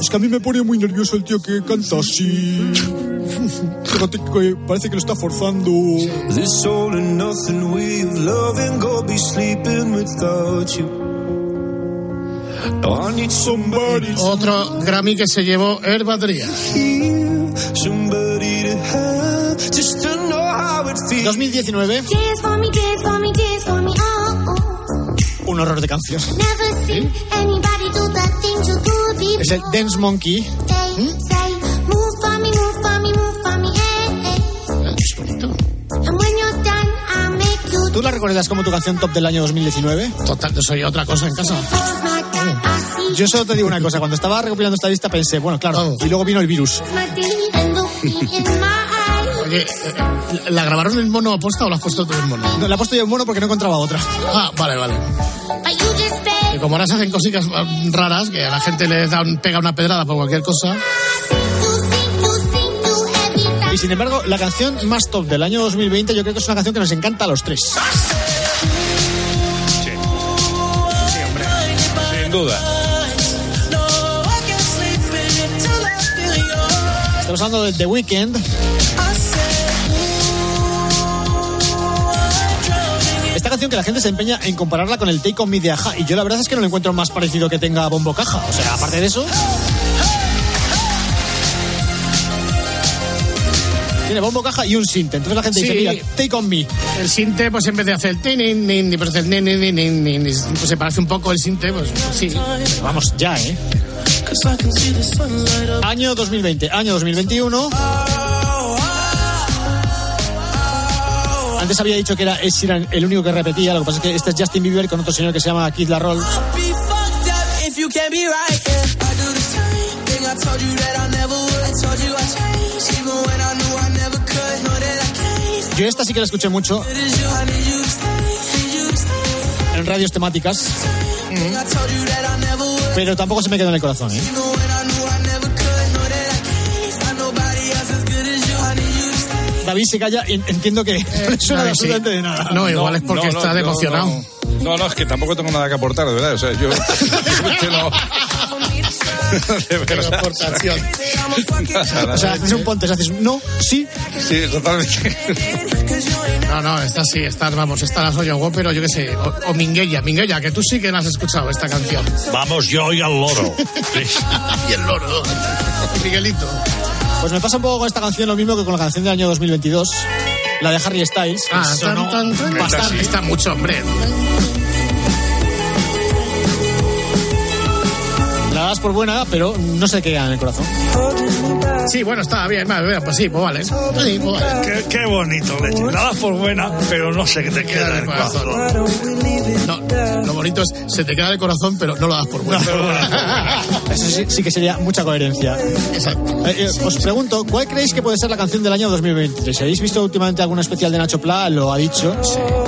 Es que a mí me pone muy nervioso el tío que canta así. Que parece que lo está forzando. this all and nothing way of loving. Go be sleeping without you. No, I need somebody Otro Grammy que se llevó el batería. here, somebody to have, just to know how it feels. 2019, Dance for me, dance for me, dance for me, oh, oh. un horror de canción. Es el Dance Monkey. ¿Tú la recuerdas como tu canción top del año 2019? Total, soy otra cosa en casa. Yo solo te digo una cosa, cuando estaba recopilando esta lista pensé, bueno, claro, y luego vino el virus. Oye, ¿la grabaron en mono aposta o la has puesto tú en mono? No, la he puesto yo en mono porque no encontraba otra. Ah, vale, vale. Beg, como ahora se hacen cositas eh, raras, que a la gente le da un- pega una pedrada por cualquier cosa. Sin embargo, la canción más top del año 2020 yo creo que es una canción que nos encanta a los tres. Sin duda. Estamos hablando de The Weeknd. Esta canción que la gente se empeña en compararla con el Take On Me de Aja. Y yo la verdad es que no lo encuentro más parecido que tenga Bombo Caja. O sea, aparte de eso... Tiene bombo caja y un synth. Entonces la gente dice, Sí. mira, Take On Me. El sinte, pues en vez de hacer el tin, nin, pues hace el nin, nin, nin, nin, nin, pues se parece un poco el sinte, pues sí. Pero vamos, ya, ¿eh? Año 2020, año 2021. Antes había dicho que era Ed Sheeran el único que repetía, lo que pasa es que este es Justin Bieber con otro señor que se llama Keith Larroll. Yo esta sí que la escuché mucho en radios temáticas, pero tampoco se me quedó en el corazón. ¿eh? David se calla y entiendo que no le suena David, sí. absolutamente de nada. No, igual es porque está yo emocionado. No, no, no, es que tampoco tengo nada que aportar, de verdad. O sea, yo. de verdad. aportación. O sea, haces un ponte, haces un no, sí. Sí, totalmente. No, no, esta sí, esta, vamos, esta la soy yo, pero yo qué sé. O, o Minguella, Minguella, que tú sí que la has escuchado esta canción. Vamos yo y al loro. y el loro. Miguelito. Pues me pasa un poco con esta canción lo mismo que con la canción del año 2022, la de Harry Styles. Ah, sonó tan, tan, tan. bastante. Está mucho, hombre. La das por buena, pero no se queda en el corazón. Sí, bueno, está bien, pues sí, pues vale. Sí, pues vale. Qué, qué bonito, leche. La das por buena, pero no sé qué te queda en el corazón. No, lo bonito es, se te queda en el corazón, pero no lo das por bueno. Eso sí, sí que sería mucha coherencia. Exacto. Eh, eh, os pregunto, ¿cuál creéis que puede ser la canción del año 2023? ¿Habéis visto últimamente algún especial de Nacho Pla? Lo ha dicho.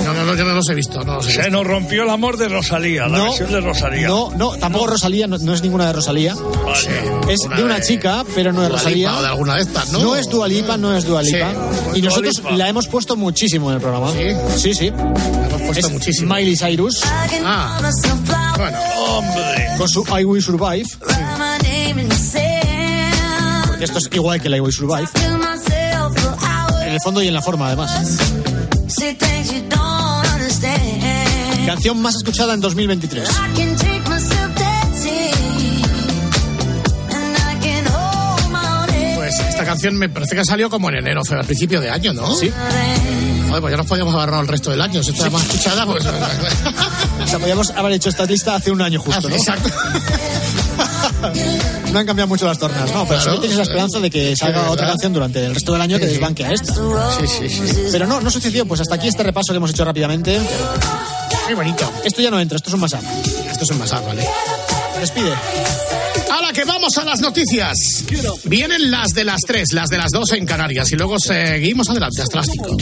No, no, no, yo no los he visto, no los he Se visto. nos rompió el amor de Rosalía, la No, versión de Rosalía. No, no, tampoco Rosalía, no, no es ninguna de Rosalía. Vale. Es de una chica, pero no es Dua Rosalía. Lipa o de alguna de estas, ¿no? es Dua Lipa, no es Dua Lipa. Sí. Y Dua nosotros Lipa. la hemos puesto muchísimo en el programa. ¿Sí? Sí, sí. Hemos puesto Es muchísimo. Miley Cyrus Ah, bueno. Hombre. con su I Will Survive. Porque esto es igual que la I Will Survive. En el fondo y en la forma, además. Canción más escuchada en 2023. Pues esta canción me parece que salió como en enero, fue al principio de año, ¿no? Sí. Joder, pues ya nos podíamos ahorrado el resto del año. Si esta es más escuchada, pues. O sea, podríamos haber hecho esta lista hace un año justo, ¿no? Exacto. No han cambiado mucho las tornas, no, pero Claro. sí tienes la esperanza de que salga Sí, otra canción durante el resto del año que Sí, sí. desbanque a esta. Sí, sí, sí. Pero no, no sucedió. Pues hasta aquí este repaso que hemos hecho rápidamente. Qué bonito. Esto ya no entra, esto es un mashup. Esto es un mashup, ¿vale? Despide. Que vamos a las noticias. Vienen las de las 3, las de las 2 en Canarias y luego seguimos adelante hasta las 5.